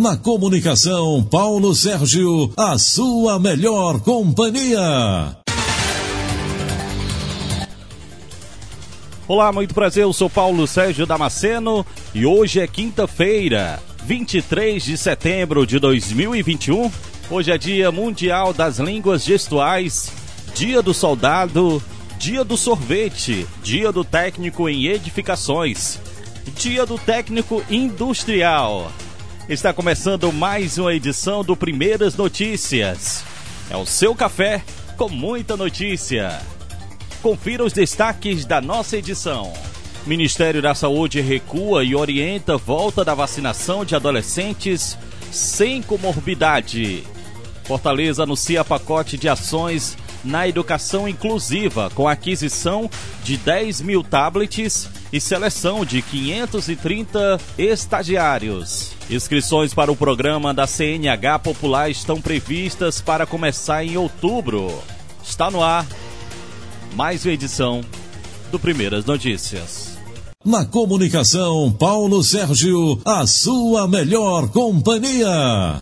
Na comunicação, Paulo Sérgio, a sua melhor companhia. Olá, muito prazer. Eu sou Paulo Sérgio Damasceno e hoje é quinta-feira, 23 de setembro de 2021. Hoje é Dia Mundial das Línguas Gestuais, Dia do Soldado, Dia do Sorvete, Dia do Técnico em Edificações, Dia do Técnico Industrial. Está começando mais uma edição do Primeiras Notícias. É o seu café com muita notícia. Confira os destaques da nossa edição. Ministério da Saúde recua e orienta volta da vacinação de adolescentes sem comorbidade. Fortaleza anuncia pacote de ações na educação inclusiva, com aquisição de 10 mil tablets e seleção de 530 estagiários. Inscrições para o programa da CNH Popular estão previstas para começar em outubro. Está no ar mais uma edição do Primeiras Notícias. Na comunicação, Paulo Sérgio, a sua melhor companhia.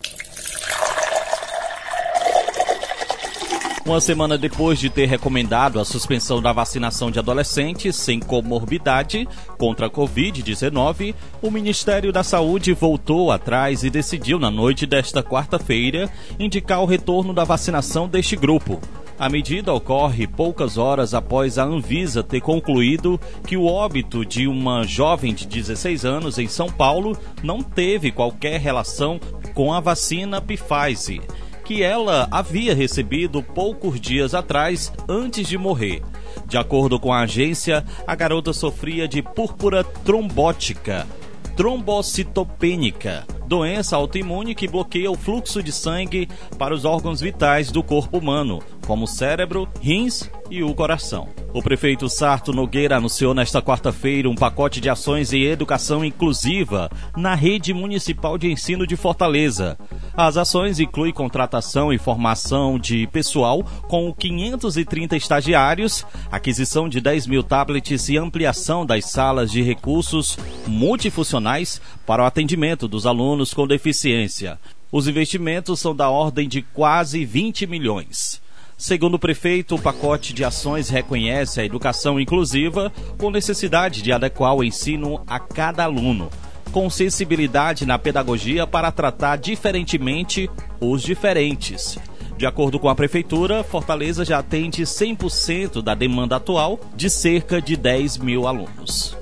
Uma semana depois de ter recomendado a suspensão da vacinação de adolescentes sem comorbidade contra a Covid-19, o Ministério da Saúde voltou atrás e decidiu, na noite desta quarta-feira, indicar o retorno da vacinação deste grupo. A medida ocorre poucas horas após a Anvisa ter concluído que o óbito de uma jovem de 16 anos em São Paulo não teve qualquer relação com a vacina Pfizer, que ela havia recebido poucos dias atrás antes de morrer. De acordo com a agência, a garota sofria de púrpura trombótica, trombocitopênica, doença autoimune que bloqueia o fluxo de sangue para os órgãos vitais do corpo humano, como o cérebro, rins e o coração. O prefeito Sarto Nogueira anunciou nesta quarta-feira um pacote de ações em educação inclusiva na rede municipal de ensino de Fortaleza. As ações incluem contratação e formação de pessoal com 530 estagiários, aquisição de 10 mil tablets e ampliação das salas de recursos multifuncionais para o atendimento dos alunos com deficiência. Os investimentos são da ordem de quase 20 milhões. Segundo o prefeito, o pacote de ações reconhece a educação inclusiva com necessidade de adequar o ensino a cada aluno, com sensibilidade na pedagogia para tratar diferentemente os diferentes. De acordo com a prefeitura, Fortaleza já atende 100% da demanda atual de cerca de 10 mil alunos.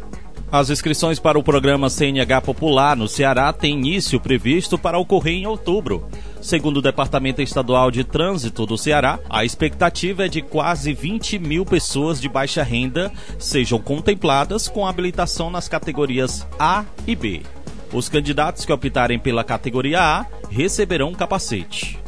As inscrições para o programa CNH Popular no Ceará têm início previsto para ocorrer em outubro. Segundo o Departamento Estadual de Trânsito do Ceará, a expectativa é de quase 20 mil pessoas de baixa renda sejam contempladas com habilitação nas categorias A e B. Os candidatos que optarem pela categoria A receberão um capacete.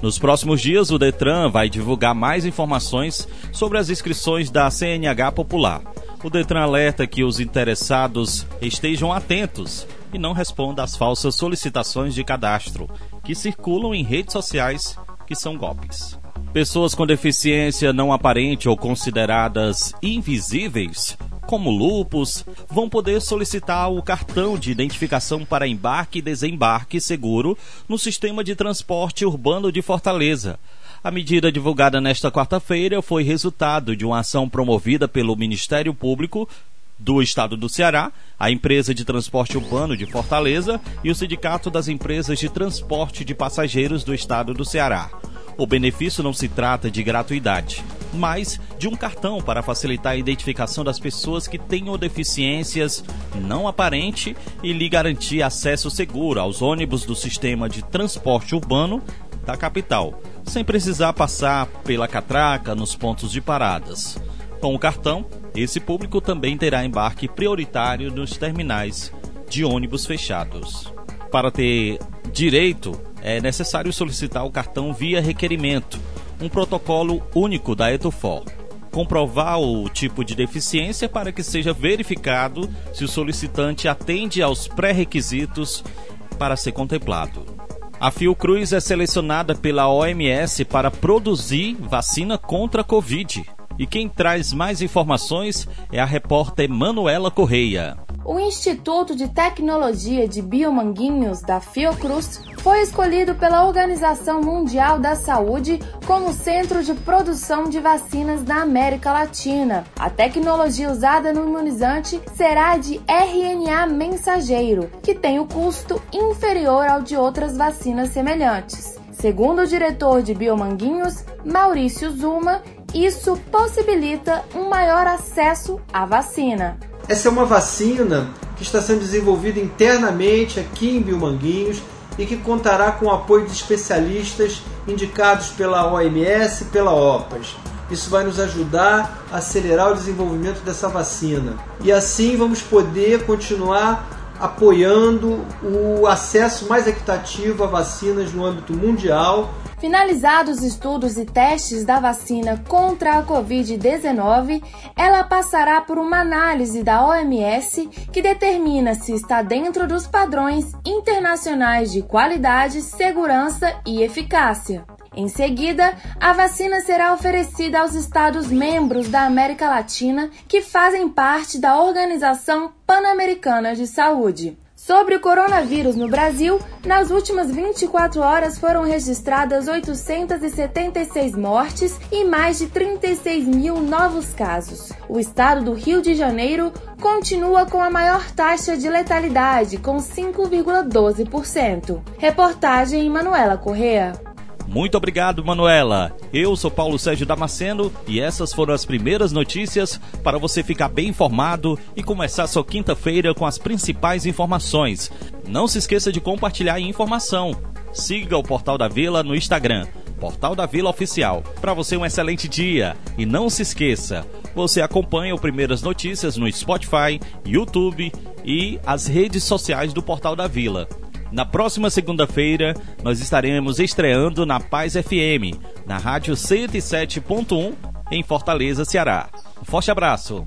Nos próximos dias, o Detran vai divulgar mais informações sobre as inscrições da CNH Popular. O Detran alerta que os interessados estejam atentos e não respondam às falsas solicitações de cadastro que circulam em redes sociais que são golpes. Pessoas com deficiência não aparente ou consideradas invisíveis, como lupus, vão poder solicitar o cartão de identificação para embarque e desembarque seguro no sistema de transporte urbano de Fortaleza a medida divulgada nesta quarta-feira foi resultado de uma ação promovida pelo Ministério Público do Estado do Ceará, a empresa de transporte urbano de Fortaleza e o Sindicato das Empresas de Transporte de Passageiros do Estado do Ceará. O benefício não se trata de gratuidade, mas de um cartão para facilitar a identificação das pessoas que tenham deficiências não aparente e lhe garantir acesso seguro aos ônibus do sistema de transporte urbano da capital, sem precisar passar pela catraca nos pontos de paradas. Com o cartão, esse público também terá embarque prioritário nos terminais de ônibus fechados. Para ter direito, é necessário solicitar o cartão via requerimento, um protocolo único da Etufor. Comprovar o tipo de deficiência para que seja verificado se o solicitante atende aos pré-requisitos para ser contemplado. A Fiocruz é selecionada pela OMS para produzir vacina contra a Covid. E quem traz mais informações é a repórter Manuela Correia. o Instituto de Tecnologia de Biomanguinhos da Fiocruz foi escolhido pela Organização Mundial da Saúde como centro de produção de vacinas da América Latina. A tecnologia usada no imunizante será de RNA mensageiro, que tem o custo inferior ao de outras vacinas semelhantes. Segundo o diretor de Biomanguinhos, Maurício Zuma, isso possibilita um maior acesso à vacina. Essa é uma vacina que está sendo desenvolvida internamente aqui em Biomanguinhos e que contará com o apoio de especialistas indicados pela OMS e pela OPAS. Isso vai nos ajudar a acelerar o desenvolvimento dessa vacina. E assim vamos poder continuar apoiando o acesso mais equitativo a vacinas no âmbito mundial. Finalizados os estudos e testes da vacina contra a Covid-19, ela passará por uma análise da OMS que determina se está dentro dos padrões internacionais de qualidade, segurança e eficácia. Em seguida, a vacina será oferecida aos Estados-membros da América Latina que fazem parte da Organização Pan-Americana de Saúde. Sobre o coronavírus no Brasil, nas últimas 24 horas foram registradas 876 mortes e mais de 36 mil novos casos. O estado do Rio de Janeiro continua com a maior taxa de letalidade, com 5,12%. Reportagem Manuela Correa. Muito obrigado, Manuela. Eu sou Paulo Sérgio Damasceno e essas foram as primeiras notícias para você ficar bem informado e começar sua quinta-feira com as principais informações. Não se esqueça de compartilhar a informação. Siga o Portal da Vila no Instagram, Portal da Vila Oficial. Para você um excelente dia e não se esqueça, você acompanha o Primeiras Notícias no Spotify, YouTube e as redes sociais do Portal da Vila. Na próxima segunda-feira, nós estaremos estreando na Paz FM, na Rádio 107.1, em Fortaleza, Ceará. Um forte abraço!